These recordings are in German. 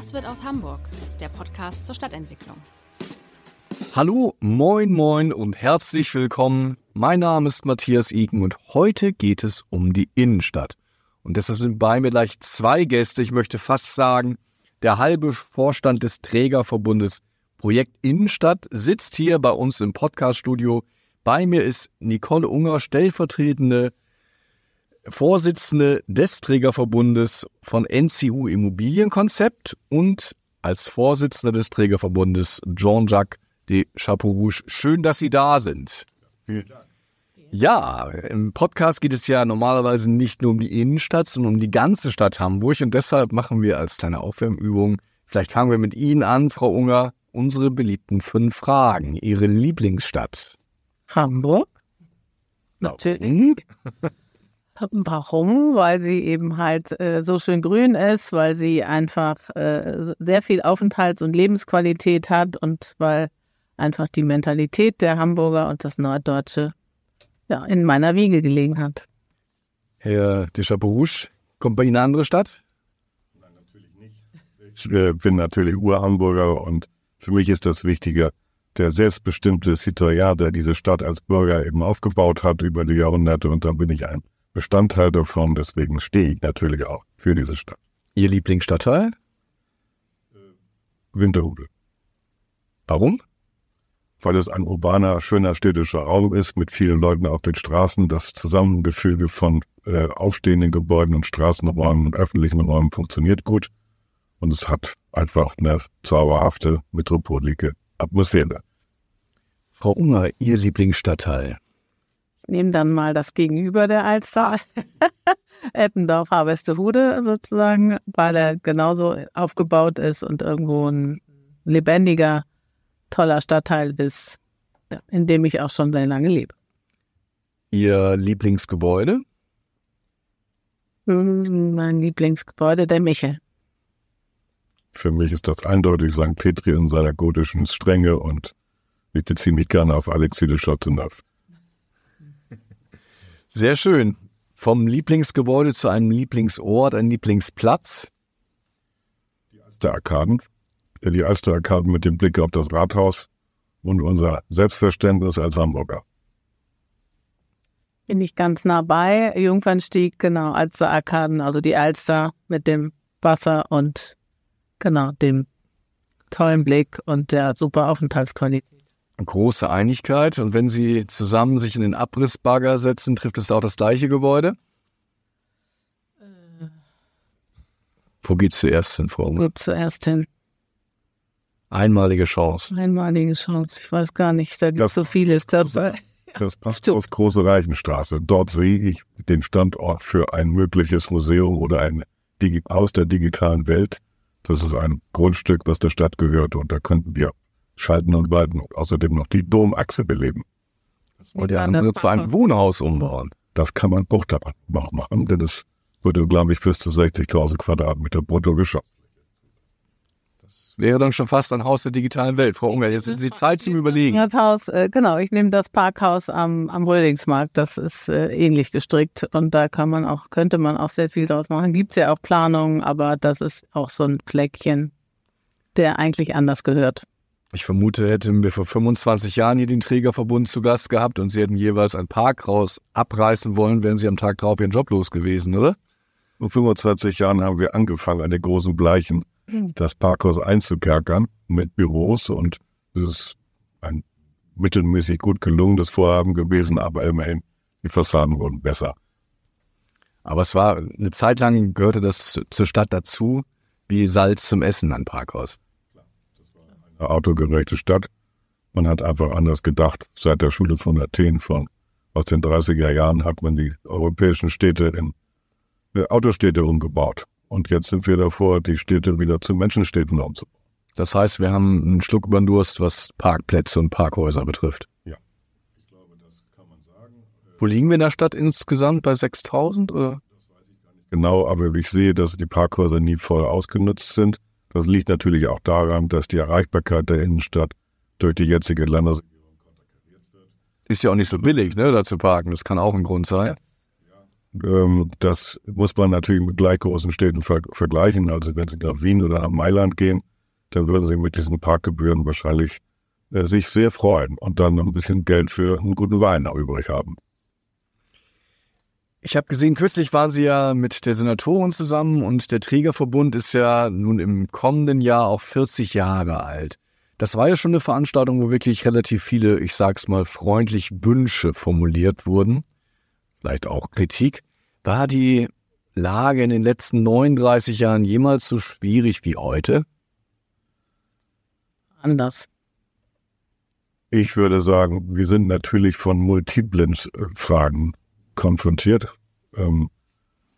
Was wird aus Hamburg? Der Podcast zur Stadtentwicklung. Hallo, moin, moin und herzlich willkommen. Mein Name ist Matthias Iken und heute geht es um die Innenstadt. Und deshalb sind bei mir gleich zwei Gäste. Ich möchte fast sagen, der halbe Vorstand des Trägerverbundes Projekt Innenstadt sitzt hier bei uns im Podcaststudio. Bei mir ist Nicole Unger, stellvertretende Vorsitzende des Trägerverbundes von NCU Immobilienkonzept und als Vorsitzender des Trägerverbundes Jean-Jacques de Chapeau-Rouge. Schön, dass Sie da sind. Vielen Dank. Ja, im Podcast geht es ja normalerweise nicht nur um die Innenstadt, sondern um die ganze Stadt Hamburg und deshalb machen wir als kleine Aufwärmübung, vielleicht fangen wir mit Ihnen an, Frau Unger, unsere beliebten fünf Fragen. Ihre Lieblingsstadt? Hamburg. Natürlich. Warum? Weil sie eben halt äh, so schön grün ist, weil sie einfach äh, sehr viel Aufenthalts- und Lebensqualität hat und weil einfach die Mentalität der Hamburger und das Norddeutsche ja, in meiner Wiege gelegen hat. Herr de Chapeau-Rouge, kommt bei Ihnen eine andere Stadt? Ich äh, bin natürlich Urhamburger und für mich ist das Wichtige, der selbstbestimmte Citoyen, der diese Stadt als Bürger eben aufgebaut hat über die Jahrhunderte und da bin ich ein Bestandteil davon, deswegen stehe ich natürlich auch für diese Stadt. Ihr Lieblingsstadtteil? Winterhude, Warum? weil es ein urbaner, schöner städtischer Raum ist mit vielen Leuten auf den Straßen. Das Zusammengefüge von äh, aufstehenden Gebäuden und Straßenräumen und öffentlichen Räumen funktioniert gut und es hat einfach eine zauberhafte metropolische Atmosphäre. Frau Unger, Ihr Lieblingsstadtteil? Nehmen dann mal das Gegenüber der Alster, Eppendorf, Harvestehude sozusagen, weil er genauso aufgebaut ist und irgendwo ein lebendiger, toller Stadtteil ist, in dem ich auch schon sehr lange lebe. Ihr Lieblingsgebäude? Hm, Mein Lieblingsgebäude, der Michel. Für mich ist das eindeutig St. Petri in seiner gotischen Strenge und ich beziehe mich gerne auf Alexis de Chateauneuf. Sehr schön. Vom Lieblingsgebäude zu einem Lieblingsort, ein Lieblingsplatz. Alsterarkaden, ja, die Alsterarkaden mit dem Blick auf das Rathaus und unser Selbstverständnis als Hamburger. Bin ich ganz nah bei. Jungfernstieg, genau, Alster Arkaden, also die Alster mit dem Wasser und genau dem tollen Blick und der super Aufenthaltsqualität. Große Einigkeit. Und wenn Sie zusammen sich in den Abrissbagger setzen, trifft es auch das gleiche Gebäude? Wo geht's zuerst hin, Frau? Gut, zuerst hin. Einmalige Chance. Einmalige Chance. Ich weiß gar nicht, da gibt es so vieles. dabei. Das passt Stimmt. auf Große Reichenstraße. Dort sehe ich den Standort für ein mögliches Museum oder ein Digi aus der digitalen Welt. Das ist ein Grundstück, was der Stadt gehört und da könnten wir schalten und walten und außerdem noch die Domachse beleben. Und der Ja, andere das zu einem. Wohnhaus umbauen. Das kann man auch da noch machen, denn es würde, glaube ich, bis zu 60.000 Quadratmeter brutto geschaffen. Wäre dann schon fast ein Haus der digitalen Welt. Frau Unger, jetzt sind Sie Zeit zum Überlegen. Das Haus, äh, genau, ich nehme das Parkhaus am, am Rödingsmarkt. Das ist äh, ähnlich gestrickt und da kann man auch, könnte man auch sehr viel draus machen. Gibt's ja auch Planungen, aber das ist auch so ein Fleckchen, der eigentlich anders gehört. Ich vermute, hätten wir vor 25 Jahren hier den Trägerverbund zu Gast gehabt und Sie hätten jeweils ein Parkhaus abreißen wollen, wären Sie am Tag drauf Ihren Job los gewesen, oder? Vor 25 Jahren haben wir angefangen, an den großen Bleichen das Parkhaus einzukerkern mit Büros und es ist ein mittelmäßig gut gelungenes Vorhaben gewesen, aber immerhin, die Fassaden wurden besser. Aber es war eine Zeit lang gehörte das zu- zur Stadt dazu, wie Salz zum Essen an Parkhaus. Eine autogerechte Stadt. Man hat einfach anders gedacht. Seit der Schule von Athen von aus den 30er Jahren hat man die europäischen Städte in äh, Autostädte umgebaut. Und jetzt sind wir davor, die Städte wieder zu Menschenstädten umzubauen. Das heißt, wir haben einen Schluck über den Durst, was Parkplätze und Parkhäuser betrifft. Ja, ich glaube, das kann man sagen. Wo liegen wir in der Stadt insgesamt? Bei 6000 oder? Genau, aber ich sehe, dass die Parkhäuser nie voll ausgenutzt sind. Das liegt natürlich auch daran, dass die Erreichbarkeit der Innenstadt durch die jetzige Landesregierung Ist ja auch nicht so billig, ne, da zu parken. Das kann auch ein Grund sein. Ähm, das muss man natürlich mit gleich großen Städten ver vergleichen. Also wenn Sie nach Wien oder nach Mailand gehen, dann würden Sie mit diesen Parkgebühren wahrscheinlich äh, sich sehr freuen und dann noch ein bisschen Geld für einen guten Wein übrig haben. Ich habe gesehen, kürzlich waren Sie ja mit der Senatorin zusammen und der Trägerverbund ist ja nun im kommenden Jahr auch 40 Jahre alt. Das war ja schon eine Veranstaltung, wo wirklich relativ viele, ich sag's mal, freundlich Wünsche formuliert wurden. Vielleicht auch Kritik. War die Lage in den letzten 39 Jahren jemals so schwierig wie heute? Anders. Ich würde sagen, wir sind natürlich von multiplen äh, Fragen konfrontiert. Ähm,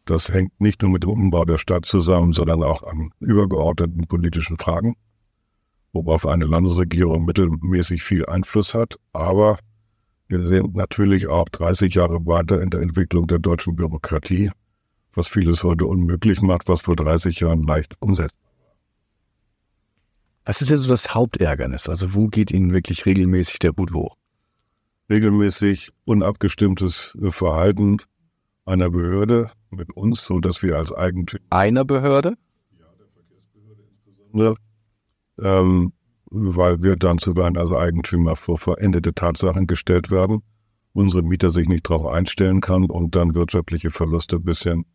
das hängt nicht nur mit dem Umbau der Stadt zusammen, sondern auch an übergeordneten politischen Fragen, worauf eine Landesregierung mittelmäßig viel Einfluss hat. Aber wir sehen natürlich auch 30 Jahre weiter in der Entwicklung der deutschen Bürokratie, was vieles heute unmöglich macht, was vor 30 Jahren leicht umsetzt. Was ist jetzt so das Hauptärgernis? Also wo geht Ihnen wirklich regelmäßig der Hut hoch? Regelmäßig unabgestimmtes Verhalten einer Behörde mit uns, so dass wir als Eigentümer einer Behörde, ja, der Verkehrsbehörde insbesondere, ähm, weil wir dann zuweilen als Eigentümer vor verendete Tatsachen gestellt werden, unsere Mieter sich nicht darauf einstellen kann und dann wirtschaftliche Verluste ein bisschen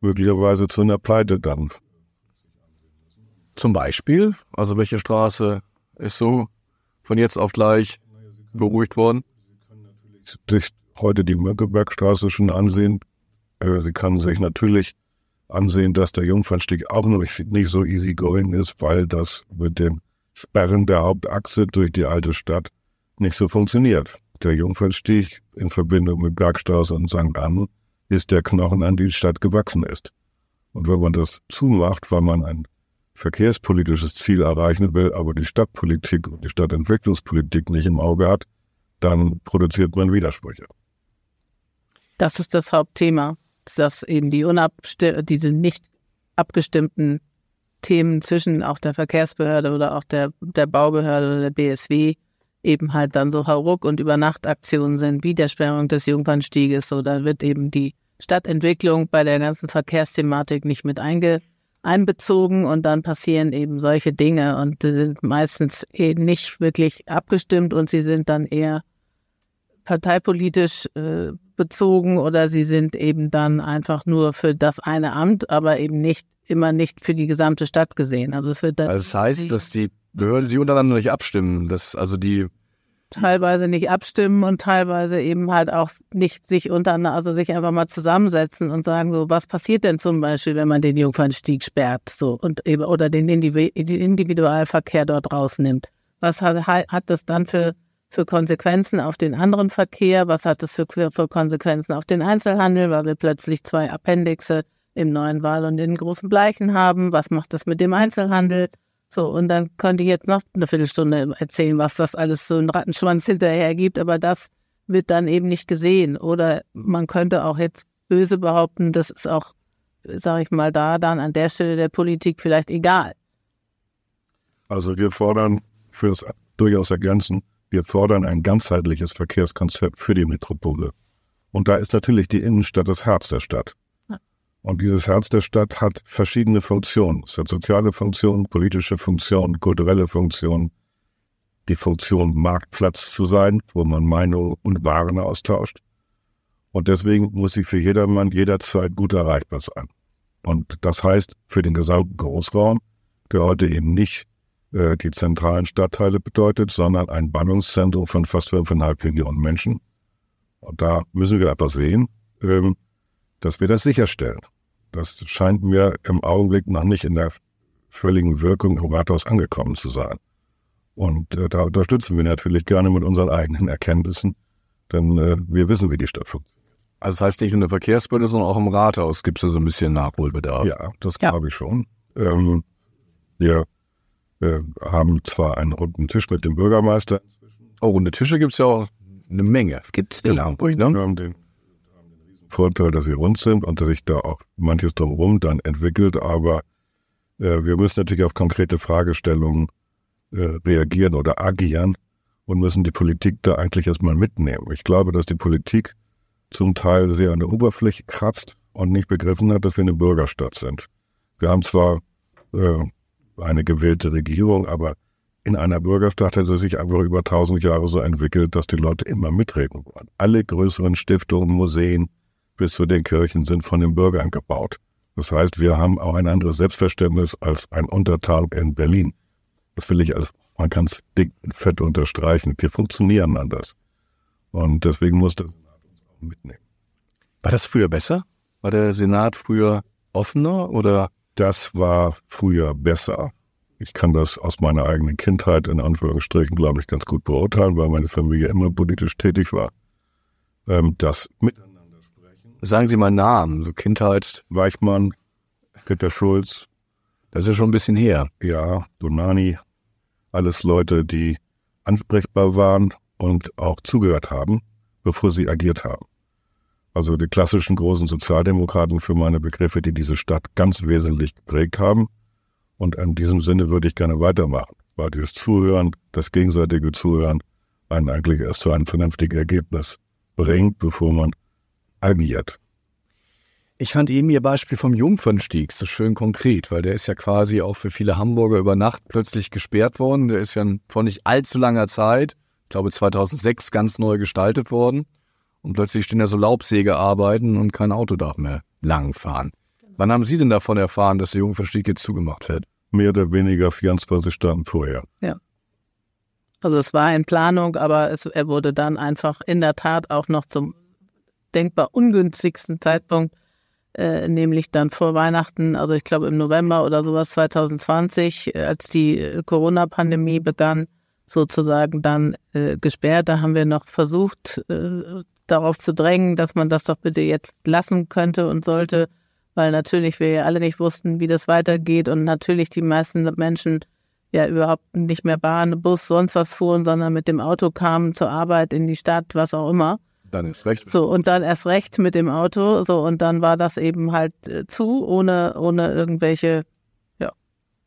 möglicherweise zu einer Pleite dann. Zum Beispiel, also welche Straße ist so von jetzt auf gleich beruhigt worden? Sich heute die Mönckebergstraße schon ansehen. Äh, sie kann sich natürlich ansehen, dass der Jungfernstieg auch noch nicht so easy going ist, weil das mit dem Sperren der Hauptachse durch die alte Stadt nicht so funktioniert. Der Jungfernstieg in Verbindung mit Bergstraße und St. Anne ist der Knochen, an die die Stadt gewachsen ist. Und wenn man das zumacht, weil man ein verkehrspolitisches Ziel erreichen will, aber die Stadtpolitik und die Stadtentwicklungspolitik nicht im Auge hat, dann produziert man Widersprüche. Das ist das Hauptthema, dass eben die diese nicht abgestimmten Themen zwischen auch der Verkehrsbehörde oder auch der, der Baubehörde oder der BSW eben halt dann so Hauruck- und Übernachtaktionen sind, wie der Sperrung des Jungfernstieges. So, da wird eben die Stadtentwicklung bei der ganzen Verkehrsthematik nicht mit einge, einbezogen und dann passieren eben solche Dinge und die sind meistens eben nicht wirklich abgestimmt und sie sind dann eher parteipolitisch äh, bezogen oder sie sind eben dann einfach nur für das eine Amt, aber eben nicht immer nicht für die gesamte Stadt gesehen. Also es wird dann also das heißt, dass die Behörden sich untereinander nicht abstimmen, dass also die teilweise nicht abstimmen und teilweise eben halt auch nicht sich untereinander, also sich einfach mal zusammensetzen und sagen so, was passiert denn zum Beispiel, wenn man den Jungfernstieg sperrt, so und eben oder den Individualverkehr dort rausnimmt? Was hat, hat das dann für für Konsequenzen auf den anderen Verkehr? Was hat das für, für Konsequenzen auf den Einzelhandel, weil wir plötzlich zwei Appendixe im neuen Wahl und in großen Bleichen haben? Was macht das mit dem Einzelhandel? So, und dann könnte ich jetzt noch eine Viertelstunde erzählen, was das alles so ein Rattenschwanz hinterher gibt, aber das wird dann eben nicht gesehen. Oder man könnte auch jetzt böse behaupten, das ist auch, sage ich mal, da dann an der Stelle der Politik vielleicht egal. Also wir fordern für das durchaus ergänzen, wir fordern ein ganzheitliches Verkehrskonzept für die Metropole. Und da ist natürlich die Innenstadt das Herz der Stadt. Und dieses Herz der Stadt hat verschiedene Funktionen. Es hat soziale Funktionen, politische Funktionen, kulturelle Funktionen. Die Funktion Marktplatz zu sein, wo man Meinungen und Waren austauscht. Und deswegen muss sie für jedermann jederzeit gut erreichbar sein. Und das heißt für den gesamten Großraum, der heute eben nicht äh, die zentralen Stadtteile bedeutet, sondern ein Ballungszentrum von fast fünfeinhalb Millionen Menschen. Und da müssen wir etwas sehen, ähm, dass wir das sicherstellen. Das scheint mir im Augenblick noch nicht in der völligen Wirkung im Rathaus angekommen zu sein. Und äh, da unterstützen wir natürlich gerne mit unseren eigenen Erkenntnissen, denn äh, wir wissen, wie die Stadt funktioniert. Also das heißt nicht nur in der Verkehrsbehörde, sondern auch im Rathaus gibt es da so ein bisschen Nachholbedarf. Ja, das glaube ich schon. Ähm, wir äh, haben zwar einen runden Tisch mit dem Bürgermeister. Oh, runde Tische gibt es ja auch eine Menge. Gibt's in viel. Hamburg, Wir ne? haben den, haben den riesen Vorteil, dass sie rund sind und dass sich da auch manches drumherum dann entwickelt. Aber äh, wir müssen natürlich auf konkrete Fragestellungen äh, reagieren oder agieren und müssen die Politik da eigentlich erstmal mitnehmen. Ich glaube, dass die Politik zum Teil sehr an der Oberfläche kratzt und nicht begriffen hat, dass wir eine Bürgerstadt sind. Wir haben zwar äh, eine gewählte Regierung, aber in einer Bürgerstadt hat es sich einfach über tausend Jahre so entwickelt, dass die Leute immer mitreden wollen. Alle größeren Stiftungen, Museen bis zu den Kirchen sind von den Bürgern gebaut. Das heißt, wir haben auch ein anderes Selbstverständnis als ein Untertal in Berlin. Das will ich als, man kann es dick und fett unterstreichen. Wir funktionieren anders. Und deswegen muss der Senat uns auch mitnehmen. War das früher besser? War der Senat früher offener oder? Das war früher besser. Ich kann das aus meiner eigenen Kindheit in Anführungsstrichen, glaube ich, ganz gut beurteilen, weil meine Familie immer politisch tätig war. Ähm, das Miteinander sprechen. Sagen Sie mal Namen, so Kindheit, Weichmann, Peter Schulz, das ist ja schon ein bisschen her. ja, Donani, alles Leute, die ansprechbar waren und auch zugehört haben, bevor sie agiert haben. Also die klassischen großen Sozialdemokraten für meine Begriffe, die diese Stadt ganz wesentlich geprägt haben. Und in diesem Sinne würde ich gerne weitermachen, weil dieses Zuhören, das gegenseitige Zuhören, einen eigentlich erst zu einem vernünftigen Ergebnis bringt, bevor man agiert. Ich fand eben Ihr Beispiel vom Jungfernstieg so schön konkret, weil der ist ja quasi auch für viele Hamburger über Nacht plötzlich gesperrt worden. Der ist ja vor nicht allzu langer Zeit, ich glaube 2006, ganz neu gestaltet worden. Und plötzlich stehen da so Laubsägearbeiten und kein Auto darf mehr lang fahren. Wann haben Sie denn davon erfahren, dass der Jungfernstieg jetzt zugemacht wird? Mehr oder weniger 24 Stunden vorher. Also es war in Planung, aber es, er wurde dann einfach in der Tat auch noch zum denkbar ungünstigsten Zeitpunkt, äh, nämlich dann vor Weihnachten, also ich glaube im November oder sowas 2020, äh, als die äh, Corona-Pandemie begann, sozusagen dann äh, gesperrt. Da haben wir noch versucht, äh, darauf zu drängen, dass man das doch bitte jetzt lassen könnte und sollte, weil natürlich wir ja alle nicht wussten, wie das weitergeht und natürlich die meisten Menschen ja überhaupt nicht mehr Bahn, Bus, sonst was fuhren, sondern mit dem Auto kamen zur Arbeit, in die Stadt, was auch immer. Dann ist recht. So, und dann erst recht mit dem Auto. So, und dann war das eben halt äh, zu, ohne, ohne irgendwelche ja,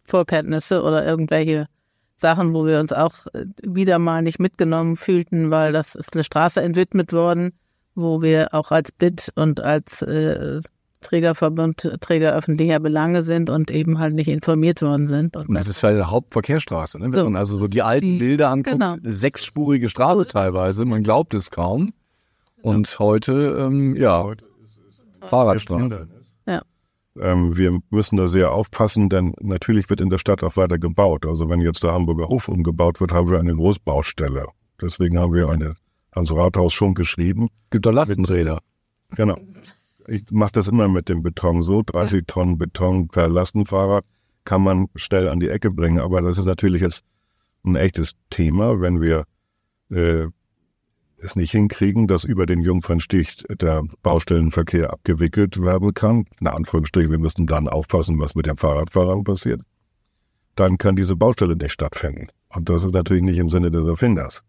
Vorkenntnisse oder irgendwelche Sachen, wo wir uns auch äh, wieder mal nicht mitgenommen fühlten, weil das ist eine Straße entwidmet worden, wo wir auch als BIT und als äh, Trägerverbund Träger öffentlicher Belange sind und eben halt nicht informiert worden sind. Und Und das ist ja eine Hauptverkehrsstraße. Ne? Wenn So. man also so die alten Die- Bilder anguckt, genau. eine sechsspurige Straße teilweise, man glaubt es kaum. Und heute, ähm, ja, Fahrradstraße. Ähm, wir müssen da sehr aufpassen, denn natürlich wird in der Stadt auch weiter gebaut. Also wenn jetzt der Hamburger Hof umgebaut wird, haben wir eine Großbaustelle. Deswegen haben wir eine, ans Rathaus schon geschrieben. Gibt da Lastenräder. Genau. Ich mache das immer mit dem Beton so. 30 Tonnen Beton per Lastenfahrrad kann man schnell an die Ecke bringen. Aber das ist natürlich jetzt ein echtes Thema, wenn wir äh, es nicht hinkriegen, dass über den Jungfernstich der Baustellenverkehr abgewickelt werden kann. In Anführungsstrichen, wir müssen dann aufpassen, was mit den Fahrradfahrern passiert. Dann kann diese Baustelle nicht stattfinden. Und das ist natürlich nicht im Sinne des Erfinders.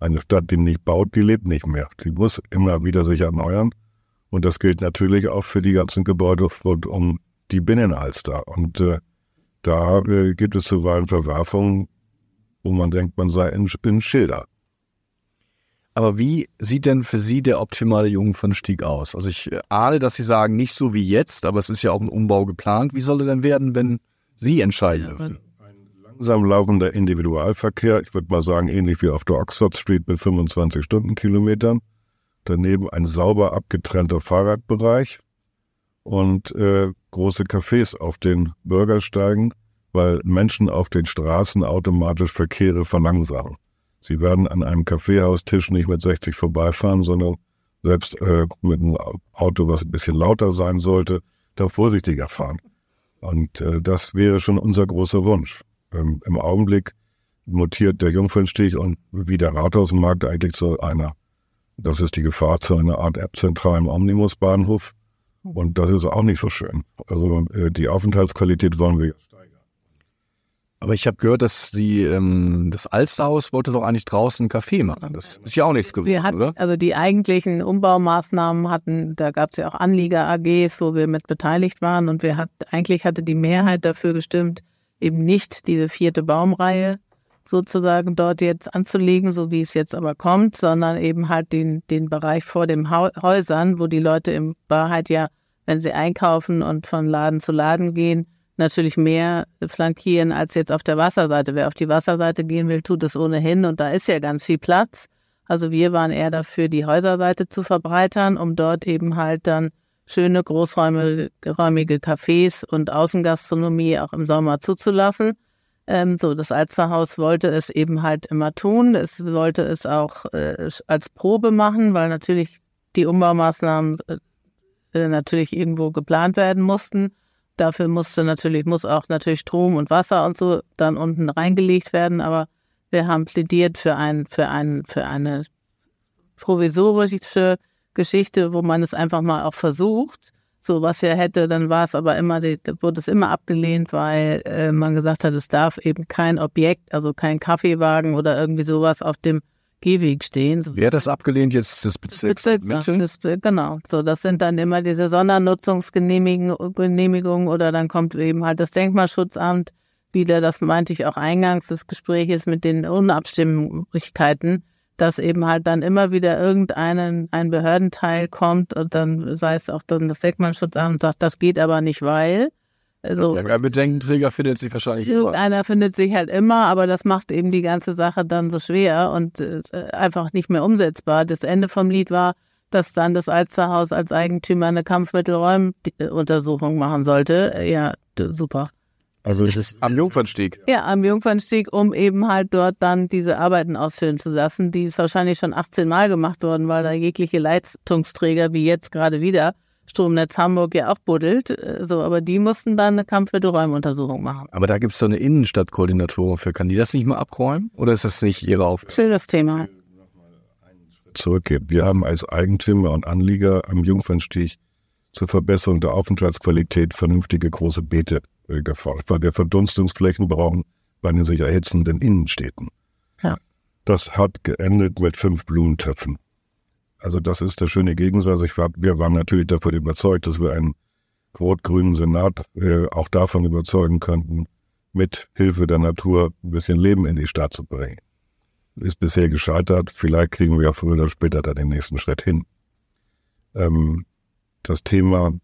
Eine Stadt, die nicht baut, die lebt nicht mehr. Die muss immer wieder sich erneuern. Und das gilt natürlich auch für die ganzen Gebäude rund um die Binnenalster. Und äh, da äh, gibt es zuweilen Verwerfungen, wo man denkt, man sei in, in Schilder. Aber wie sieht denn für Sie der optimale Jungfernstieg aus? Also ich äh, ahne, dass Sie sagen, nicht so wie jetzt, aber es ist ja auch ein Umbau geplant. Wie soll er denn werden, wenn Sie entscheiden dürfen? Langsam laufender Individualverkehr, ich würde mal sagen, ähnlich wie auf der Oxford Street mit 25 Stundenkilometern. Daneben ein sauber abgetrennter Fahrradbereich und äh, große Cafés auf den Bürgersteigen, weil Menschen auf den Straßen automatisch Verkehre verlangsamen. Sie werden an einem Kaffeehaustisch nicht mit 60 vorbeifahren, sondern selbst äh, mit einem Auto, was ein bisschen lauter sein sollte, da vorsichtiger fahren. Und äh, das wäre schon unser großer Wunsch. Ähm, Im Augenblick mutiert der Jungfernstich und wie der Rathausmarkt eigentlich zu einer Das ist die Gefahr zu einer Art App-zentralen Omnibusbahnhof. Und das ist auch nicht so schön. Also äh, die Aufenthaltsqualität wollen wir jetzt steigern. Aber ich habe gehört, dass die, ähm, das Alsterhaus wollte doch eigentlich draußen einen Café machen. Das ist ja auch nichts geworden, Wir hatten, oder? also die eigentlichen Umbaumaßnahmen hatten, da gab es ja auch Anlieger-AGs, wo wir mit beteiligt waren und wir hat, eigentlich hatte die Mehrheit dafür gestimmt, eben nicht diese vierte Baumreihe sozusagen dort jetzt anzulegen, so wie es jetzt aber kommt, sondern eben halt den, den Bereich vor den Häusern, wo die Leute in Wahrheit ja, wenn sie einkaufen und von Laden zu Laden gehen, natürlich mehr flankieren als jetzt auf der Wasserseite. Wer auf die Wasserseite gehen will, tut es ohnehin und da ist ja ganz viel Platz. Also wir waren eher dafür, die Häuserseite zu verbreitern, um dort eben halt dann schöne großräumige räumige Cafés und Außengastronomie auch im Sommer zuzulassen. Ähm, so, das Alsterhaus wollte es eben halt immer tun. Es wollte es auch äh, als Probe machen, weil natürlich die Umbaumaßnahmen äh, natürlich irgendwo geplant werden mussten. Dafür musste natürlich, muss auch natürlich Strom und Wasser und so dann unten reingelegt werden, aber wir haben plädiert für ein, für ein, für eine provisorische Geschichte, wo man es einfach mal auch versucht. So was er hätte, dann war es aber immer, wurde es immer abgelehnt, weil äh, man gesagt hat, es darf eben kein Objekt, also kein Kaffeewagen oder irgendwie sowas auf dem Gehweg stehen. Wer das abgelehnt jetzt? Das Bezirks Bezirksamt, Mitte? das, genau. So, das sind dann immer diese Sondernutzungsgenehmigungen Genehmigungen oder dann kommt eben halt das Denkmalschutzamt wieder, das meinte ich auch eingangs des Gespräches mit den Unabstimmlichkeiten, dass eben halt dann immer wieder irgendeinen ein Behördenteil kommt und dann sei es auch dann das Denkmalschutzamt und sagt, das geht aber nicht, weil. Also, Ja, ein Bedenkenträger findet sich wahrscheinlich immer. Irgendeiner findet sich halt immer, aber das macht eben die ganze Sache dann so schwer und äh, einfach nicht mehr umsetzbar. Das Ende vom Lied war, dass dann das Alsterhaus als Eigentümer eine Kampfmittelräumuntersuchung machen sollte. Ja, super. Also es ist Am Jungfernstieg. Ja, am Jungfernstieg, um eben halt dort dann diese Arbeiten ausführen zu lassen. Die ist wahrscheinlich schon 18 Mal gemacht worden, weil da jegliche Leitungsträger, wie jetzt gerade wieder, Stromnetz Hamburg ja auch buddelt. Äh, So, aber die mussten dann eine Kampfmittelräumuntersuchung machen. Aber da gibt es doch eine Innenstadtkoordinatorin für. Kann die das nicht mal abräumen? Oder ist das nicht ihre Aufgabe? Schönes Thema. zurückgeht. Wir haben als Eigentümer und Anlieger am Jungfernstieg zur Verbesserung der Aufenthaltsqualität vernünftige große Beete äh, gefordert, weil wir Verdunstungsflächen brauchen bei den sich erhitzenden Innenstädten. Ja. Das hat geendet mit fünf Blumentöpfen. Also das ist der schöne Gegensatz. Ich war, wir waren natürlich davon überzeugt, dass wir einen rot-grünen Senat äh, auch davon überzeugen könnten, mit Hilfe der Natur ein bisschen Leben in die Stadt zu bringen. Ist bisher gescheitert. Vielleicht kriegen wir ja früher oder später da den nächsten Schritt hin. Ähm, das Thema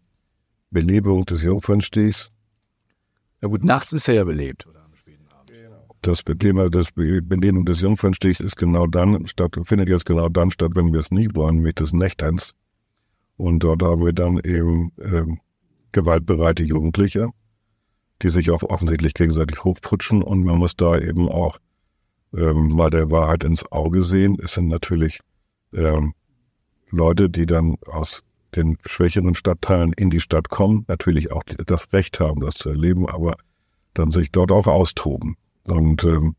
Belebung des Jungfernstigs, Ja gut, nachts ist er ja belebt. Oder. Das Thema des Be- Belebung des Jungfernstigs ist genau dann statt, findet jetzt genau dann statt, wenn wir es nicht wollen, nämlich des Nächterns. Und dort haben wir dann eben ähm, gewaltbereite Jugendliche, die sich auch offensichtlich gegenseitig hochputschen und man muss da eben auch ähm, mal der Wahrheit ins Auge sehen. Es sind natürlich ähm, Leute, die dann aus den schwächeren Stadtteilen in die Stadt kommen, natürlich auch das Recht haben, das zu erleben, aber dann sich dort auch austoben. Und ähm,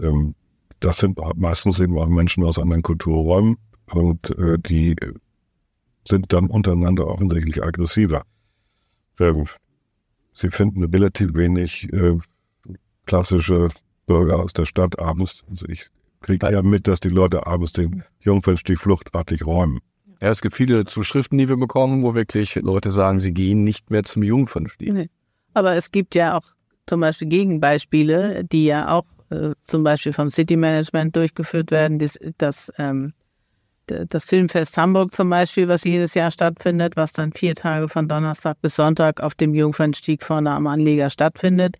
ähm, das sind meistens eben auch Menschen aus anderen Kulturräumen und äh, die sind dann untereinander offensichtlich aggressiver. Ähm, sie finden relativ wenig äh, klassische Bürger aus der Stadt abends. Also ich kriege ja mit, dass die Leute abends den Jungfernstieg fluchtartig räumen. Ja, es gibt viele Zuschriften, die wir bekommen, wo wirklich Leute sagen, sie gehen nicht mehr zum Jungfernstieg. Nee. Aber es gibt ja auch zum Beispiel Gegenbeispiele, die ja auch äh, zum Beispiel vom City Management durchgeführt werden. Das, das, ähm, das Filmfest Hamburg zum Beispiel, was jedes Jahr stattfindet, was dann vier Tage von Donnerstag bis Sonntag auf dem Jungfernstieg vorne am Anleger stattfindet,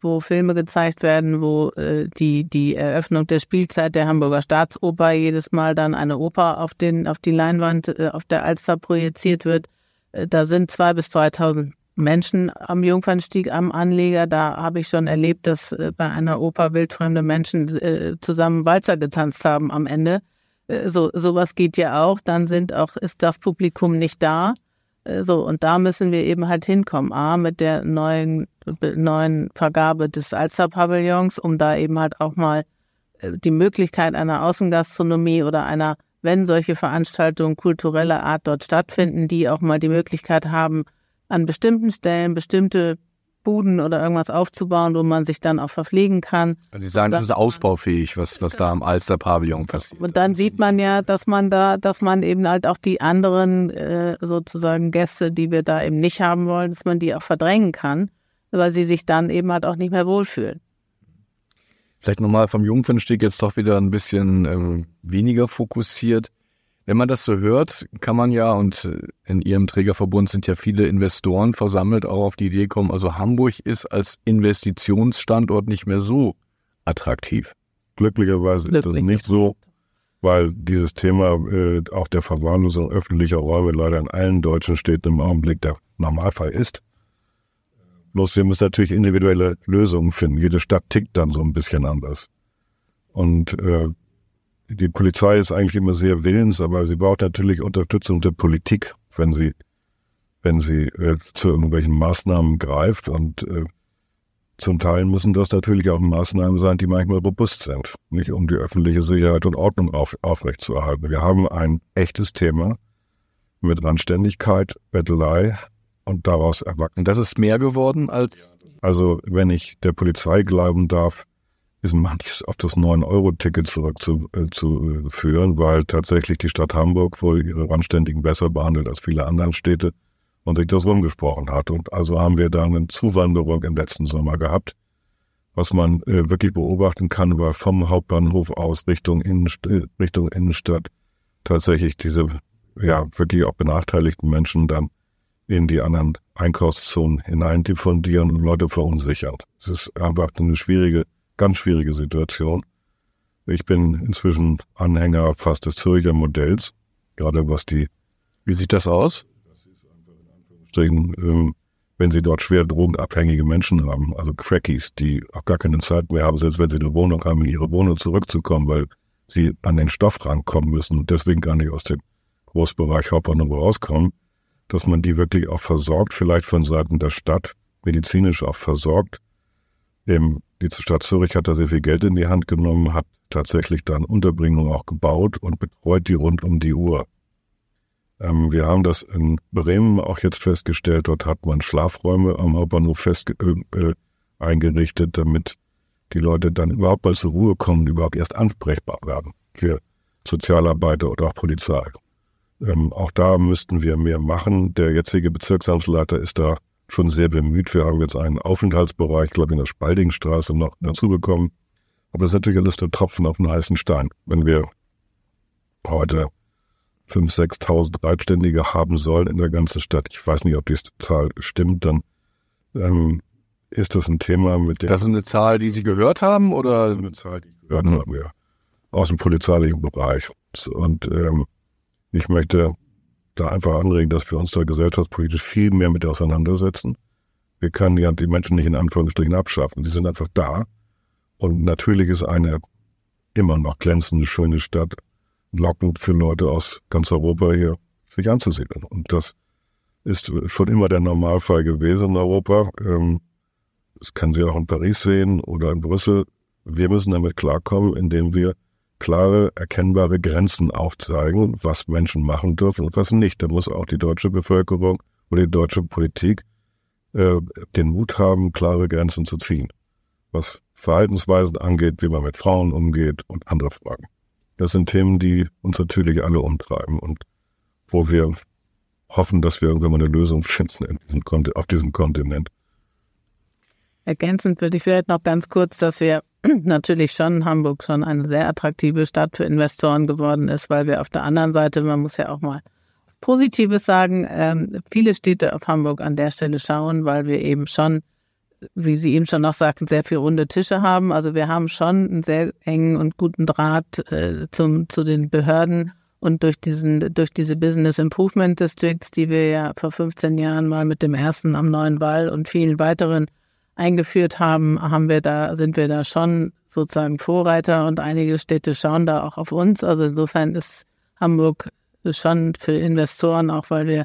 wo Filme gezeigt werden, wo äh, die, die Eröffnung der Spielzeit der Hamburger Staatsoper jedes Mal dann eine Oper auf, den, auf die Leinwand äh, auf der Alster projiziert wird. Äh, Da sind zwei bis 3.000 Menschen am Jungfernstieg am Anleger. Da habe ich schon erlebt, dass äh, bei einer Oper wildfremde Menschen äh, zusammen Walzer getanzt haben am Ende. Äh, so sowas geht ja auch. Dann sind auch ist das Publikum nicht da. So und da müssen wir eben halt hinkommen. A mit der neuen neuen Vergabe des Alster-Pavillons, um da eben halt auch mal die Möglichkeit einer Außengastronomie oder einer wenn solche Veranstaltungen kultureller Art dort stattfinden, die auch mal die Möglichkeit haben, an bestimmten Stellen bestimmte Buden oder irgendwas aufzubauen, wo man sich dann auch verpflegen kann. Also Sie sagen, das ist ausbaufähig, was, was da am Alster-Pavillon passiert. Und dann sieht man ja, dass man da, dass man eben halt auch die anderen äh, sozusagen Gäste, die wir da eben nicht haben wollen, dass man die auch verdrängen kann, weil sie sich dann eben halt auch nicht mehr wohlfühlen. Vielleicht nochmal vom Jungfernstieg jetzt doch wieder ein bisschen ähm, weniger fokussiert. Wenn man das so hört, kann man ja, und äh, in Ihrem Trägerverbund sind ja viele Investoren versammelt, auch auf die Idee kommen, also Hamburg ist als Investitionsstandort nicht mehr so attraktiv. Glücklicherweise ist das nicht so, weil dieses Thema äh, auch der Verwahrlosung öffentlicher Räume leider in allen deutschen Städten im Augenblick der Normalfall ist. Bloß wir müssen natürlich individuelle Lösungen finden. Jede Stadt tickt dann so ein bisschen anders. Und äh, die Polizei ist eigentlich immer sehr willens, aber sie braucht natürlich Unterstützung der Politik, wenn sie, wenn sie äh, zu irgendwelchen Maßnahmen greift. Und äh, zum Teil müssen das natürlich auch Maßnahmen sein, die manchmal robust sind, nicht um die öffentliche Sicherheit und Ordnung auf, aufrechtzuerhalten. Wir haben ein echtes Thema mit Randständigkeit, Bettelei und daraus erwachsen. Und das ist mehr geworden als. Also, wenn ich der Polizei glauben darf, ist manches auf das 9-Euro-Ticket zurückzuführen, äh, weil tatsächlich die Stadt Hamburg wohl ihre Randständigen besser behandelt als viele andere Städte und sich das rumgesprochen hat. Und also haben wir da eine Zuwanderung im letzten Sommer gehabt. Was man äh, wirklich beobachten kann, war vom Hauptbahnhof aus Richtung, Innenst äh, Richtung Innenstadt tatsächlich diese ja wirklich auch benachteiligten Menschen dann in die anderen Einkaufszonen hinein diffundieren und Leute verunsichern. Es ist einfach eine schwierige ganz schwierige Situation. Ich bin inzwischen Anhänger fast des Zürcher Modells, gerade was die. Wie sieht das aus? Das ist einfach in Anführungsstrichen, ähm, wenn Sie dort schwer drogenabhängige Menschen haben, also Crackies, die auch gar keine Zeit mehr haben, selbst wenn sie eine Wohnung haben, in ihre Wohnung zurückzukommen, weil sie an den Stoff rankommen müssen und deswegen gar nicht aus dem Großbereich Hauptbahnhof rauskommen, dass man die wirklich auch versorgt, vielleicht von Seiten der Stadt, medizinisch auch versorgt, eben die Stadt Zürich hat da sehr viel Geld in die Hand genommen, hat tatsächlich dann Unterbringung auch gebaut und betreut die rund um die Uhr. Ähm, wir haben das in Bremen auch jetzt festgestellt. Dort hat man Schlafräume am Hauptbahnhof fest, äh, eingerichtet, damit die Leute dann überhaupt mal zur Ruhe kommen, überhaupt erst ansprechbar werden für Sozialarbeiter oder auch Polizei. Ähm, auch da müssten wir mehr machen. Der jetzige Bezirksamtsleiter ist da schon sehr bemüht. Wir haben jetzt einen Aufenthaltsbereich, glaube ich, in der Spaldingstraße noch dazu bekommen. Aber das ist natürlich alles der Tropfen auf den heißen Stein. Wenn wir heute 5.000, 6.000 Reitständige haben sollen in der ganzen Stadt, ich weiß nicht, ob die Zahl stimmt, dann ähm, ist das ein Thema, mit dem... Das ist eine Zahl, die Sie gehört haben, oder? Das ist eine Zahl, die ich gehört mhm. habe, ja. Aus dem polizeilichen Bereich. Und ähm, ich möchte da einfach anregen, dass wir uns da gesellschaftspolitisch viel mehr mit auseinandersetzen. Wir können ja die Menschen nicht in Anführungsstrichen abschaffen. Die sind einfach da. Und natürlich ist eine immer noch glänzende, schöne Stadt lockend für Leute aus ganz Europa hier sich anzusiedeln. Und das ist schon immer der Normalfall gewesen in Europa. Ähm, das kann Sie auch in Paris sehen oder in Brüssel. Wir müssen damit klarkommen, indem wir klare, erkennbare Grenzen aufzeigen, was Menschen machen dürfen und was nicht. Da muss auch die deutsche Bevölkerung oder die deutsche Politik äh, den Mut haben, klare Grenzen zu ziehen. Was Verhaltensweisen angeht, wie man mit Frauen umgeht und andere Fragen. Das sind Themen, die uns natürlich alle umtreiben und wo wir hoffen, dass wir irgendwann mal eine Lösung finden diesem auf diesem Kontinent. Ergänzend würde ich vielleicht noch ganz kurz, dass wir natürlich schon Hamburg schon eine sehr attraktive Stadt für Investoren geworden ist, weil wir auf der anderen Seite, man muss ja auch mal Positives sagen, ähm, viele Städte auf Hamburg an der Stelle schauen, weil wir eben schon, wie Sie eben schon noch sagten, sehr viel runde Tische haben. Also wir haben schon einen sehr engen und guten Draht äh, zum, zu den Behörden und durch diesen, durch diese Business Improvement Districts, die wir ja vor 15 Jahren mal mit dem ersten am Neuen Wall und vielen weiteren eingeführt haben, haben wir da, sind wir da schon sozusagen Vorreiter und einige Städte schauen da auch auf uns. Also insofern ist Hamburg schon für Investoren, auch weil wir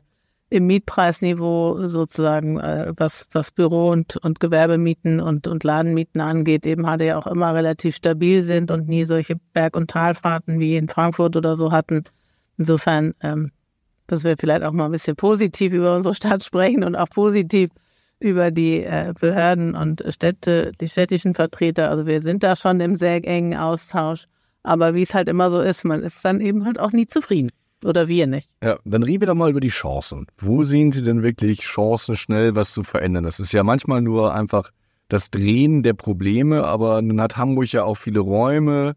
im Mietpreisniveau sozusagen, äh, was, was Büro- und, und Gewerbemieten und, und Ladenmieten angeht, eben hatte ja auch immer relativ stabil sind und nie solche Berg- und Talfahrten wie in Frankfurt oder so hatten. Insofern, ähm, dass wir vielleicht auch mal ein bisschen positiv über unsere Stadt sprechen und auch positiv über die äh, Behörden und Städte, die städtischen Vertreter. Also wir sind da schon im sehr engen Austausch. Aber wie es halt immer so ist, man ist dann eben halt auch nie zufrieden. Oder wir nicht. Ja, dann reden wir doch mal über die Chancen. Wo sehen Sie denn wirklich Chancen, schnell was zu verändern? Das ist ja manchmal nur einfach das Drehen der Probleme, aber nun hat Hamburg ja auch viele Räume,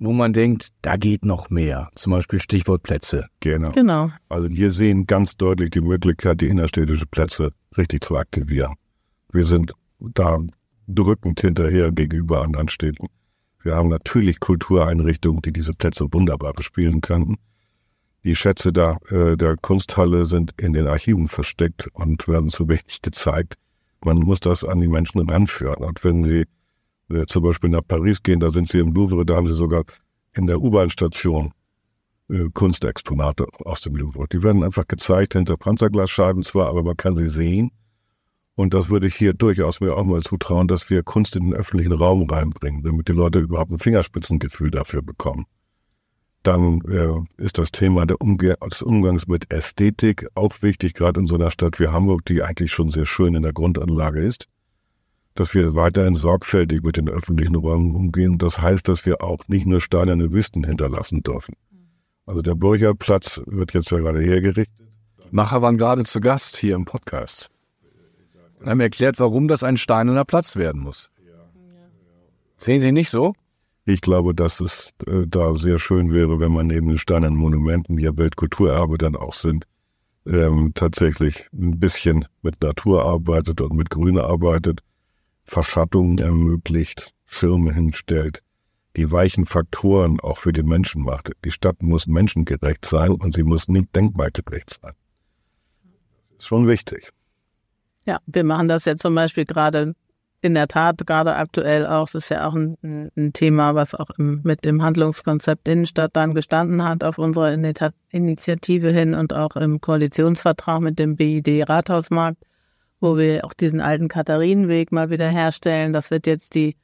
wo man denkt, da geht noch mehr. Zum Beispiel Stichwort Plätze. Genau. Genau. Also wir sehen ganz deutlich die Möglichkeit, die innerstädtische Plätze richtig zu aktivieren. Wir sind da drückend hinterher gegenüber anderen Städten. Wir haben natürlich Kultureinrichtungen, die diese Plätze wunderbar bespielen könnten. Die Schätze der, äh, der Kunsthalle sind in den Archiven versteckt und werden zu wenig gezeigt. Man muss das an die Menschen ranführen. Und wenn Sie äh, zum Beispiel nach Paris gehen, da sind Sie im Louvre, da haben Sie sogar in der U-Bahn-Station äh, Kunstexponate aus dem Louvre. Die werden einfach gezeigt hinter Panzerglasscheiben zwar, aber man kann sie sehen. Und das würde ich hier durchaus mir auch mal zutrauen, dass wir Kunst in den öffentlichen Raum reinbringen, damit die Leute überhaupt ein Fingerspitzengefühl dafür bekommen. Dann äh, ist das Thema Umge des Umgangs mit Ästhetik auch wichtig, gerade in so einer Stadt wie Hamburg, die eigentlich schon sehr schön in der Grundanlage ist, dass wir weiterhin sorgfältig mit den öffentlichen Räumen umgehen. Das heißt, dass wir auch nicht nur steinerne Wüsten hinterlassen dürfen. Also der Burgerplatz wird jetzt ja gerade hergerichtet. Macher waren gerade zu Gast hier im Podcast. Und haben erklärt, warum das ein steinerner Platz werden muss. Sehen Sie nicht so? Ich glaube, dass es äh, da sehr schön wäre, wenn man neben den steinernen Monumenten, die ja Weltkulturerbe dann auch sind, ähm, tatsächlich ein bisschen mit Natur arbeitet und mit Grün arbeitet, Verschattungen ermöglicht, Schirme hinstellt, die weichen Faktoren auch für den Menschen macht. Die Stadt muss menschengerecht sein und sie muss nicht denkmalgerecht sein. Das ist schon wichtig. Ja, wir machen das jetzt zum Beispiel gerade in der Tat gerade aktuell auch. Das ist ja auch ein, ein Thema, was auch im, mit dem Handlungskonzept Innenstadt dann gestanden hat auf unserer Initiative hin und auch im Koalitionsvertrag mit dem BID Rathausmarkt, wo wir auch diesen alten Katharinenweg mal wieder herstellen. Das wird jetzt die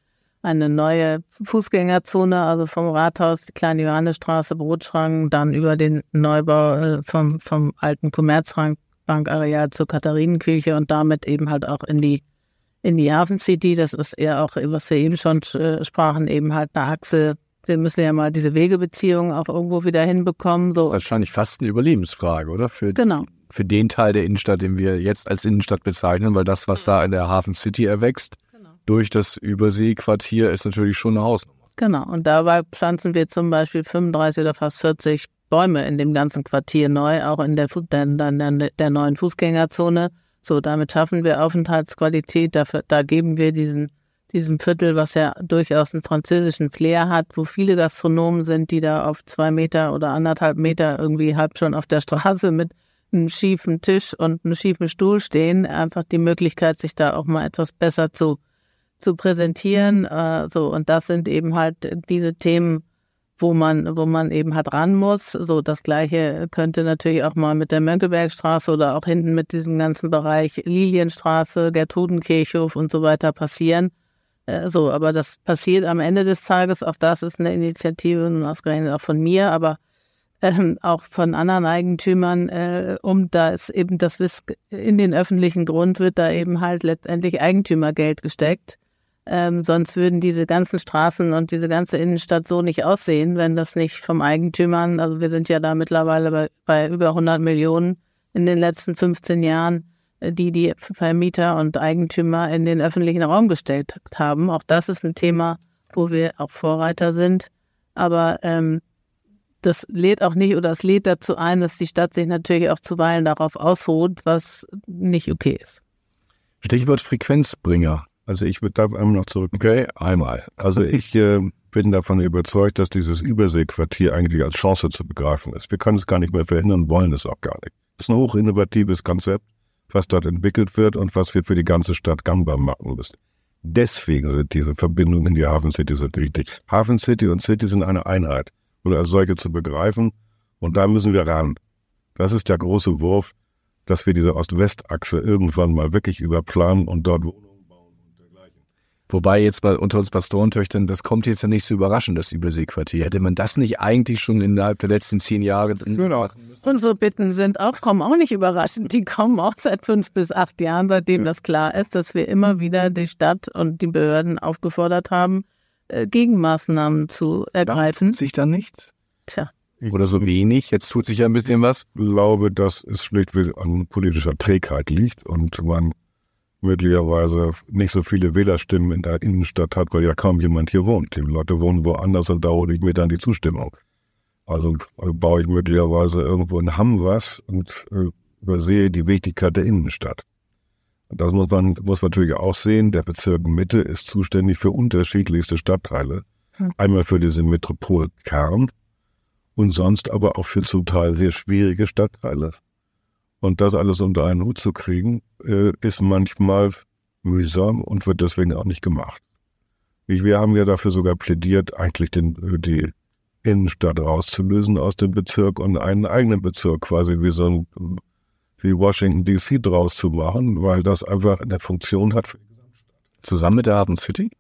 eine neue Fußgängerzone, also vom Rathaus, die kleine Johannesstraße, Brotschrank, dann über den Neubau äh, vom, vom alten Commerzbankareal zur Katharinenkirche und damit eben halt auch in die in die Hafen City. Das ist eher auch, was wir eben schon äh, sprachen, eben halt eine Achse. Wir müssen ja mal diese Wegebeziehungen auch irgendwo wieder hinbekommen. So. Das ist wahrscheinlich fast eine Überlebensfrage, oder? Für, genau. Für den Teil der Innenstadt, den wir jetzt als Innenstadt bezeichnen, weil das, was da in der Hafen City erwächst, genau. durch das Überseequartier, ist natürlich schon eine Hausnummer. Genau. Und dabei pflanzen wir zum Beispiel 35 oder fast 40 Bäume in dem ganzen Quartier neu, auch in der, der, der, der neuen Fußgängerzone so, damit schaffen wir Aufenthaltsqualität. Dafür, da geben wir diesen, diesem Viertel, was ja durchaus einen französischen Flair hat, wo viele Gastronomen sind, die da auf zwei Meter oder anderthalb Meter irgendwie halb schon auf der Straße mit einem schiefen Tisch und einem schiefen Stuhl stehen, einfach die Möglichkeit, sich da auch mal etwas besser zu, zu präsentieren. Äh, so, und das sind eben halt diese Themen, wo man, wo man eben halt ran muss. So, das Gleiche könnte natürlich auch mal mit der Mönckebergstraße oder auch hinten mit diesem ganzen Bereich Lilienstraße, Gertrudenkirchhof und so weiter passieren. Äh, so, aber das passiert am Ende des Tages. Auch das ist eine Initiative, nun ausgerechnet auch von mir, aber ähm, auch von anderen Eigentümern, äh, um da ist eben das Wiss in den öffentlichen Grund wird da eben halt letztendlich Eigentümergeld gesteckt. Ähm, sonst würden diese ganzen Straßen und diese ganze Innenstadt so nicht aussehen, wenn das nicht vom Eigentümern, also wir sind ja da mittlerweile bei, bei über 100 Millionen in den letzten 15 Jahren, äh, die die Vermieter und Eigentümer in den öffentlichen Raum gestellt haben. Auch das ist ein Thema, wo wir auch Vorreiter sind. Aber ähm, das lädt auch nicht oder es lädt dazu ein, dass die Stadt sich natürlich auch zuweilen darauf ausruht, was nicht okay ist. Stichwort Frequenzbringer. Also ich würde da einmal noch zurück. Okay, einmal. Also ich äh, bin davon überzeugt, dass dieses Überseequartier eigentlich als Chance zu begreifen ist. Wir können es gar nicht mehr verhindern, wollen es auch gar nicht. Es ist ein hochinnovatives Konzept, was dort entwickelt wird und was wir für die ganze Stadt gangbar machen müssen. Deswegen sind diese Verbindungen in die Hafen City so wichtig. Hafen City und City sind eine Einheit und als solche zu begreifen und da müssen wir ran. Das ist der große Wurf, dass wir diese Ost-West-Achse irgendwann mal wirklich überplanen und dort Wohnungen bauen und dergleichen. Wobei jetzt mal unter uns Pastorentöchtern, das kommt jetzt ja nicht so überraschend, das Überseequartier. Hätte man das nicht eigentlich schon innerhalb der letzten zehn Jahre Genau. Unsere Bitten sind auch, kommen auch nicht überraschend. Die kommen auch seit fünf bis acht Jahren, seitdem das klar ist, dass wir immer wieder die Stadt und die Behörden aufgefordert haben, äh, Gegenmaßnahmen zu ergreifen. sich dann nichts? Tja, Oder so wenig? Jetzt tut sich ja ein bisschen was. glaube, dass es schlichtweg an politischer Trägheit liegt und man möglicherweise nicht so viele Wählerstimmen in der Innenstadt hat, weil ja kaum jemand hier wohnt. Die Leute wohnen woanders und da hole ich mir dann die Zustimmung. Also äh, baue ich möglicherweise irgendwo in Hamm was und äh, übersehe die Wichtigkeit der Innenstadt. Das muss man, muss man natürlich auch sehen. Der Bezirk Mitte ist zuständig für unterschiedlichste Stadtteile. Hm. Einmal für diesen Metropolkern und sonst aber auch für zum Teil sehr schwierige Stadtteile. Und das alles unter einen Hut zu kriegen, äh, ist manchmal mühsam und wird deswegen auch nicht gemacht. Wir haben ja dafür sogar plädiert, eigentlich den, äh, die Innenstadt rauszulösen aus dem Bezirk und einen eigenen Bezirk quasi wie so ein, wie Washington DC draus zu machen, weil das einfach eine Funktion hat. für die Gesamtstadt. Zusammen mit der Hafen City?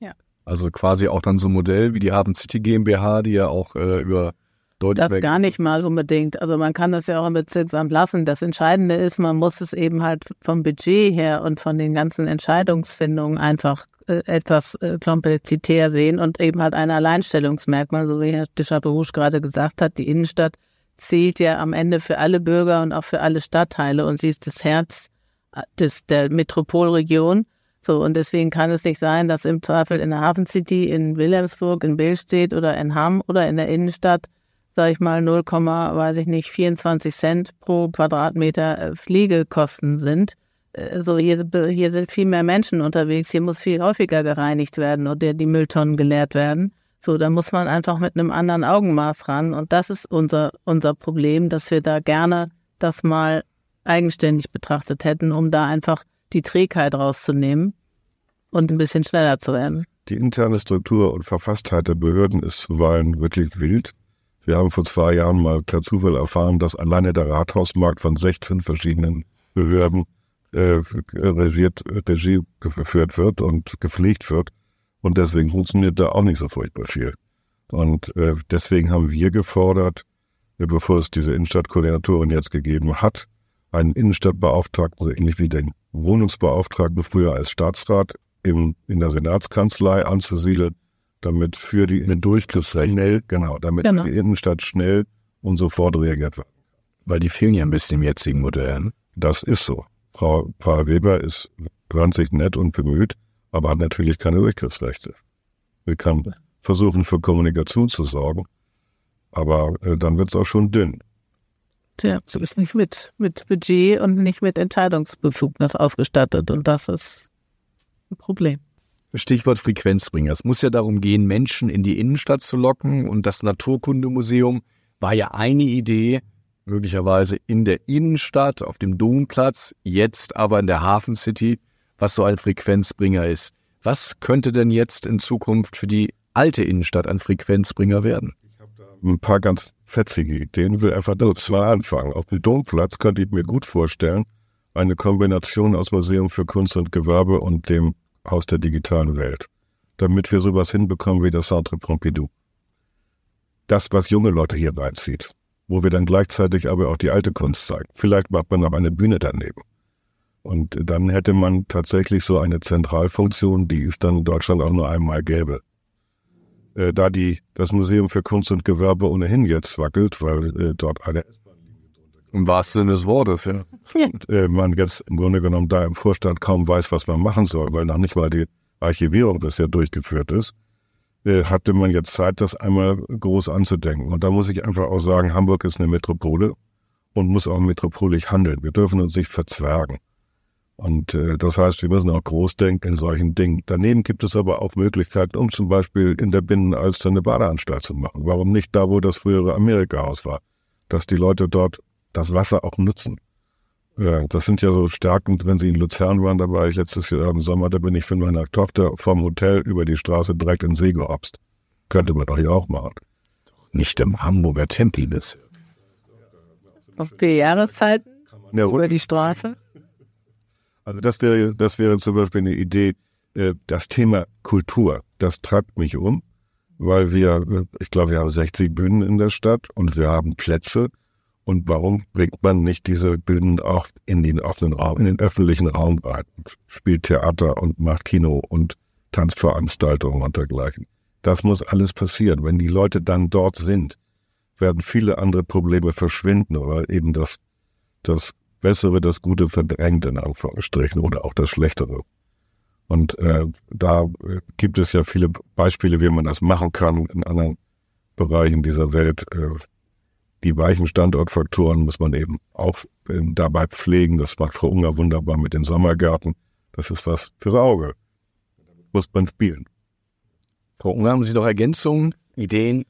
Ja. Also quasi auch dann so ein Modell wie die Hafen City GmbH, die ja auch äh, über deutlich das gar nicht mal unbedingt. Also man kann das ja auch im Bezirksamt lassen. Das Entscheidende ist, man muss es eben halt vom Budget her und von den ganzen Entscheidungsfindungen einfach äh, etwas äh, komplexitär sehen und eben halt ein Alleinstellungsmerkmal, so wie Herr Dischaperouche gerade gesagt hat, die Innenstadt zählt ja am Ende für alle Bürger und auch für alle Stadtteile und sie ist das Herz äh, des, der Metropolregion. So, und deswegen kann es nicht sein, dass im Zweifel in der Hafen City, in Wilhelmsburg, in Billstedt oder in Hamm oder in der Innenstadt, sage ich mal, 0, weiß ich nicht, 24 Cent pro Quadratmeter äh, Pflegekosten sind. Äh, So, hier, hier sind viel mehr Menschen unterwegs, hier muss viel häufiger gereinigt werden oder die Mülltonnen geleert werden. So, da muss man einfach mit einem anderen Augenmaß ran. Und das ist unser, unser Problem, dass wir da gerne das mal eigenständig betrachtet hätten, um da einfach die Trägheit rauszunehmen und ein bisschen schneller zu werden. Die interne Struktur und Verfasstheit der Behörden ist zuweilen wirklich wild. Wir haben vor zwei Jahren mal per Zufall erfahren, dass alleine der Rathausmarkt von 16 verschiedenen Behörden äh, regiert, Regie geführt wird und gepflegt wird. Und deswegen funktioniert da auch nicht so furchtbar viel. Und äh, deswegen haben wir gefordert, äh, bevor es diese Innenstadtkoordinatorin jetzt gegeben hat, einen Innenstadtbeauftragten, so ähnlich wie den Wohnungsbeauftragten früher als Staatsrat, im, in der Senatskanzlei anzusiedeln, damit für die Mit Durchgriffsrecht. schnell, genau, damit Genau. die Innenstadt schnell und sofort reagiert wird. Weil die fehlen ja ein bisschen im jetzigen Modell. ne? Das ist so. Frau Paul Weber ist wahnsinnig nett und bemüht, aber hat natürlich keine Durchgriffsrechte. Wir kann versuchen, für Kommunikation zu sorgen, aber äh, dann wird es auch schon dünn. Tja, so ist nicht mit, mit Budget und nicht mit Entscheidungsbefugnis ausgestattet. Und das ist ein Problem. Stichwort Frequenzbringer. Es muss ja darum gehen, Menschen in die Innenstadt zu locken. Und das Naturkundemuseum war ja eine Idee, möglicherweise in der Innenstadt, auf dem Domplatz, jetzt aber in der Hafen City, was so ein Frequenzbringer ist. Was könnte denn jetzt in Zukunft für die alte Innenstadt ein Frequenzbringer werden? Ein paar ganz fetzige Ideen, will einfach das mal anfangen. Auf dem Domplatz könnte ich mir gut vorstellen, eine Kombination aus Museum für Kunst und Gewerbe und dem Haus der digitalen Welt, damit wir sowas hinbekommen wie das Centre Pompidou. Das, was junge Leute hier reinzieht, wo wir dann gleichzeitig aber auch die alte Kunst zeigen. Vielleicht macht man noch eine Bühne daneben. Und dann hätte man tatsächlich so eine Zentralfunktion, die es dann in Deutschland auch nur einmal gäbe. Äh, da die, das Museum für Kunst und Gewerbe ohnehin jetzt wackelt, weil äh, dort eine Im wahrsten Sinne des Wortes, ja. äh, man jetzt im Grunde genommen da im Vorstand kaum weiß, was man machen soll, weil noch nicht mal die Archivierung bisher durchgeführt ist, äh, hatte man jetzt Zeit, das einmal groß anzudenken. Und da muss ich einfach auch sagen, Hamburg ist eine Metropole und muss auch metropolisch handeln. Wir dürfen uns nicht verzwergen. Und äh, das heißt, wir müssen auch groß denken in solchen Dingen. Daneben gibt es aber auch Möglichkeiten, um zum Beispiel in der Binnenalster eine Badeanstalt zu machen. Warum nicht da, wo das frühere Amerika-Haus war? Dass die Leute dort das Wasser auch nutzen. Ja, das sind ja so Stärken, wenn Sie in Luzern waren, da war ich letztes Jahr im Sommer, da bin ich für meine Tochter vom Hotel über die Straße direkt in See gehopst. Könnte man doch hier auch machen. Nicht im Hamburger Tempelbezirk. Auf vier Jahreszeiten? Ja, über die Straße. Also das wäre, das wäre zum Beispiel eine Idee. Äh, Das Thema Kultur, das treibt mich um, weil wir, ich glaube, wir haben 60 Bühnen in der Stadt und wir haben Plätze. Und warum bringt man nicht diese Bühnen auch in den offenen Raum, in den öffentlichen Raum rein? Spielt Theater und macht Kino und Tanzveranstaltungen und dergleichen. Das muss alles passieren. Wenn die Leute dann dort sind, werden viele andere Probleme verschwinden, weil eben das, das Bessere, das Gute verdrängt, in Anführungsstrichen, oder auch das Schlechtere. Und äh, da äh, gibt es ja viele Beispiele, wie man das machen kann in anderen Bereichen dieser Welt. Äh, die weichen Standortfaktoren muss man eben auch äh, dabei pflegen. Das macht Frau Unger wunderbar mit den Sommergärten. Das ist was fürs Auge. Muss man spielen. Frau Unger, haben Sie noch Ergänzungen, Ideen?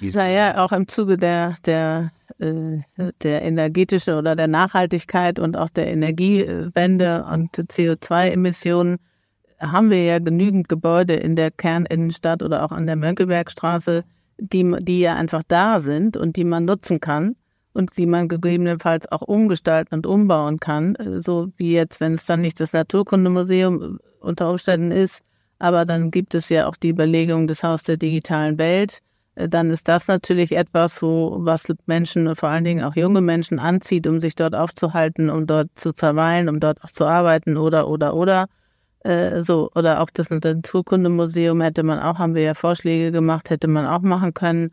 Naja, auch im Zuge der, der, der energetischen oder der Nachhaltigkeit und auch der Energiewende und CO2-Emissionen haben wir ja genügend Gebäude in der Kerninnenstadt oder auch an der Mönckebergstraße, die, die ja einfach da sind und die man nutzen kann und die man gegebenenfalls auch umgestalten und umbauen kann, äh, so wie jetzt, wenn es dann nicht das Naturkundemuseum unter Umständen ist, aber dann gibt es ja auch die Überlegung des Haus der digitalen Welt, äh, dann ist das natürlich etwas, wo was Menschen, vor allen Dingen auch junge Menschen anzieht, um sich dort aufzuhalten, um dort zu verweilen, um dort auch zu arbeiten oder oder oder äh, so oder auch das Naturkundemuseum hätte man auch, haben wir ja Vorschläge gemacht, hätte man auch machen können.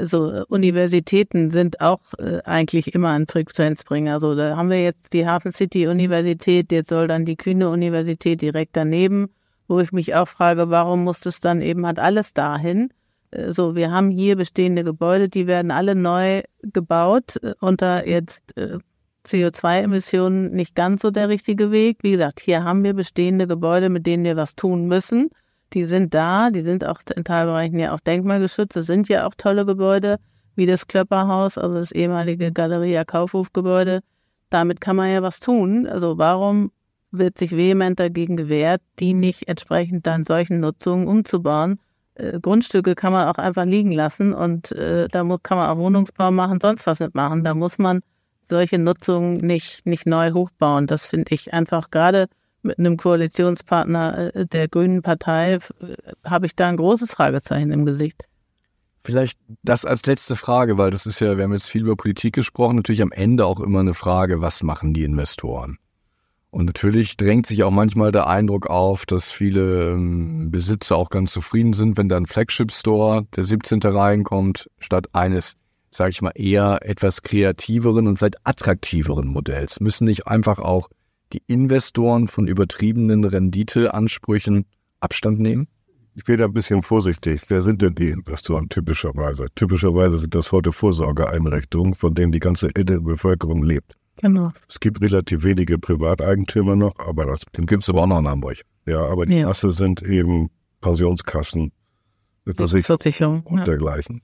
So Universitäten sind auch äh, eigentlich immer ein Frequenzbringer. So da haben wir jetzt die Hafen City Universität, jetzt soll dann die Kühne Universität direkt daneben, wo ich mich auch frage, warum muss das dann eben halt alles dahin? Äh, So, wir haben hier bestehende Gebäude, die werden alle neu gebaut äh, unter jetzt äh, CO2-Emissionen nicht ganz so der richtige Weg. Wie gesagt, hier haben wir bestehende Gebäude, mit denen wir was tun müssen. Die sind da, die sind auch in Teilbereichen ja auch denkmalgeschützt. Das sind ja auch tolle Gebäude, wie das Klöpperhaus, also das ehemalige Galeria Kaufhofgebäude. Damit kann man ja was tun. Also warum wird sich vehement dagegen gewehrt, die nicht entsprechend dann solchen Nutzungen umzubauen? Äh, Grundstücke kann man auch einfach liegen lassen und äh, da muss, kann man auch Wohnungsbau machen, sonst was mitmachen. Da muss man solche Nutzungen nicht, nicht neu hochbauen. Das finde ich einfach gerade mit einem Koalitionspartner äh, der Grünen Partei äh, habe ich da ein großes Fragezeichen im Gesicht. Vielleicht das als letzte Frage, weil das ist ja, wir haben jetzt viel über Politik gesprochen, natürlich am Ende auch immer eine Frage, was machen die Investoren? Und natürlich drängt sich auch manchmal der Eindruck auf, dass viele ähm, Besitzer auch ganz zufrieden sind, wenn da ein Flagship-Store, der 17. reinkommt, statt eines, sage ich mal, eher etwas kreativeren und vielleicht attraktiveren Modells. Müssen nicht einfach auch die Investoren von übertriebenen Renditeansprüchen Abstand nehmen? Ich wäre da ein bisschen vorsichtig. Wer sind denn die Investoren typischerweise? Typischerweise sind das heute Vorsorgeeinrichtungen, von denen die ganze ältere Bevölkerung lebt. Genau. Es gibt relativ wenige Privateigentümer noch, aber das Den gibt's aber auch noch in Hamburg. ja, aber die Ja. Masse sind eben Pensionskassen, Versicherungen Versicherung. und Ja. dergleichen.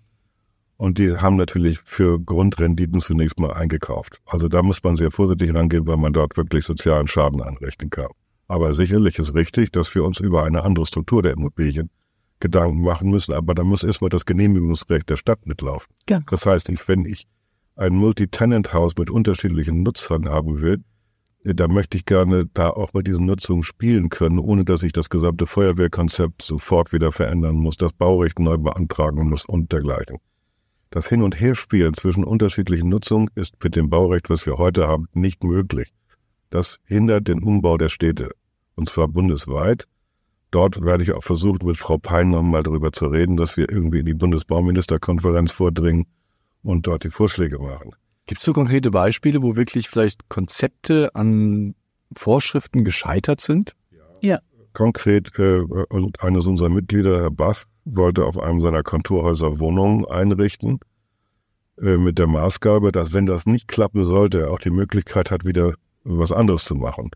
Und die haben natürlich für Grundrenditen zunächst mal eingekauft. Also da muss man sehr vorsichtig rangehen, weil man dort wirklich sozialen Schaden anrichten kann. Aber sicherlich ist richtig, dass wir uns über eine andere Struktur der Immobilien Gedanken machen müssen. Aber da muss erstmal das Genehmigungsrecht der Stadt mitlaufen. Ja. Das heißt, ich, wenn ich ein Multi-Tenant-Haus mit unterschiedlichen Nutzern haben will, da möchte ich gerne da auch mit diesen Nutzungen spielen können, ohne dass ich das gesamte Feuerwehrkonzept sofort wieder verändern muss, das Baurecht neu beantragen muss und dergleichen. Das Hin- und Herspielen zwischen unterschiedlichen Nutzungen ist mit dem Baurecht, was wir heute haben, nicht möglich. Das hindert den Umbau der Städte, und zwar bundesweit. Dort werde ich auch versuchen, mit Frau Pein noch mal darüber zu reden, dass wir irgendwie in die Bundesbauministerkonferenz vordringen und dort die Vorschläge machen. Gibt es so konkrete Beispiele, wo wirklich vielleicht Konzepte an Vorschriften gescheitert sind? Konkret, äh, und eines unserer Mitglieder, Herr Bach, wollte auf einem seiner Kontorhäuser Wohnungen einrichten, äh, mit der Maßgabe, dass wenn das nicht klappen sollte, er auch die Möglichkeit hat, wieder was anderes zu machen.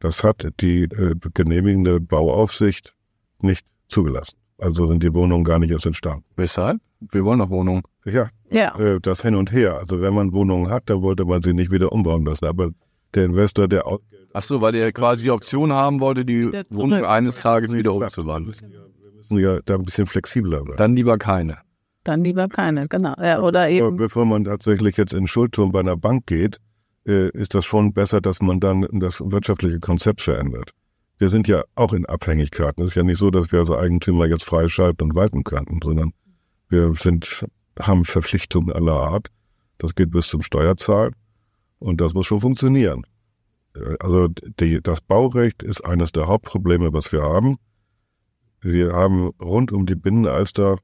Das hat die äh, genehmigende Bauaufsicht nicht zugelassen. Also sind die Wohnungen gar nicht erst entstanden. Weshalb? Wir wollen noch Wohnungen. Ja, Ja. äh, das hin und her. Also wenn man Wohnungen hat, dann wollte man sie nicht wieder umbauen lassen. Aber der Investor, der aus Ach so, weil er quasi die Option haben wollte, die. Wohnung eines Tages wieder umzuwandeln. müssen ja, wir müssen ja da ein bisschen flexibler werden. Dann lieber keine. Dann lieber keine, genau. Ja, oder eben. Bevor man tatsächlich jetzt in den Schuldturm bei einer Bank geht, äh, ist das schon besser, dass man dann das wirtschaftliche Konzept verändert. Wir sind ja auch in Abhängigkeiten. Es ist ja nicht so, dass wir als Eigentümer jetzt freischalten und walten könnten, sondern wir sind, haben Verpflichtungen aller Art. Das geht bis zum Steuerzahlen und das muss schon funktionieren. Also die, das Baurecht ist eines der Hauptprobleme, was wir haben. Wir haben rund um die Binnenalster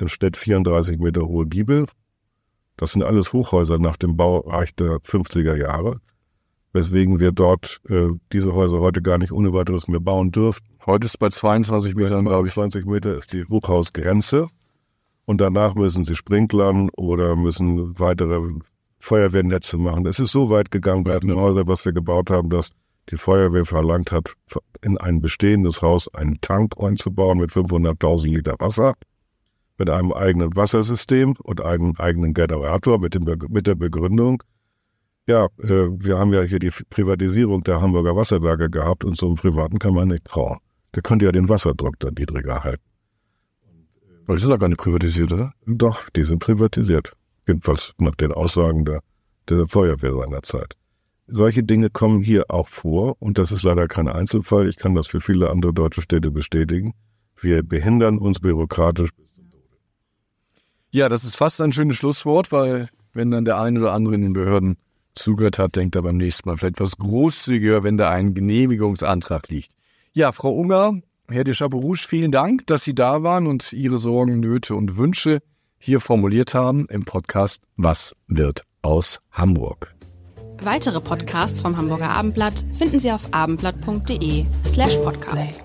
den steht 34 Meter hohe Giebel. Das sind alles Hochhäuser nach dem Baureich der 50er Jahre, weswegen wir dort äh, diese Häuser heute gar nicht ohne weiteres mehr bauen dürften. Heute ist bei 22 Metern, glaube ich. 20 Meter ist die Hochhausgrenze. Und danach müssen sie sprinklern oder müssen weitere Feuerwehrnetze machen. Es ist so weit gegangen bei den Häusern, was wir gebaut haben, dass die Feuerwehr verlangt hat, in ein bestehendes Haus einen Tank einzubauen mit 500.000 Liter Wasser, mit einem eigenen Wassersystem und einem eigenen Generator mit, dem, mit der Begründung, ja, äh, wir haben ja hier die Privatisierung der Hamburger Wasserwerke gehabt und so einem Privaten kann man nicht trauen. Der könnte ja den Wasserdruck dann niedriger halten. Aber das ist doch gar nicht privatisiert, oder? Doch, die sind privatisiert. Jedenfalls nach den Aussagen der, der Feuerwehr seinerzeit. Solche Dinge kommen hier auch vor und das ist leider kein Einzelfall. Ich kann das für viele andere deutsche Städte bestätigen. Wir behindern uns bürokratisch bis zum Tode. Ja, das ist fast ein schönes Schlusswort, weil wenn dann der eine oder andere in den Behörden zugehört hat, denkt er beim nächsten Mal vielleicht etwas großzügiger, wenn da ein Genehmigungsantrag liegt. Ja, Frau Unger, Herr de Chaperouche, vielen Dank, dass Sie da waren und Ihre Sorgen, Nöte und Wünsche hier formuliert haben im Podcast Was wird aus Hamburg? Weitere Podcasts vom Hamburger Abendblatt finden Sie auf abendblatt.de slash podcast.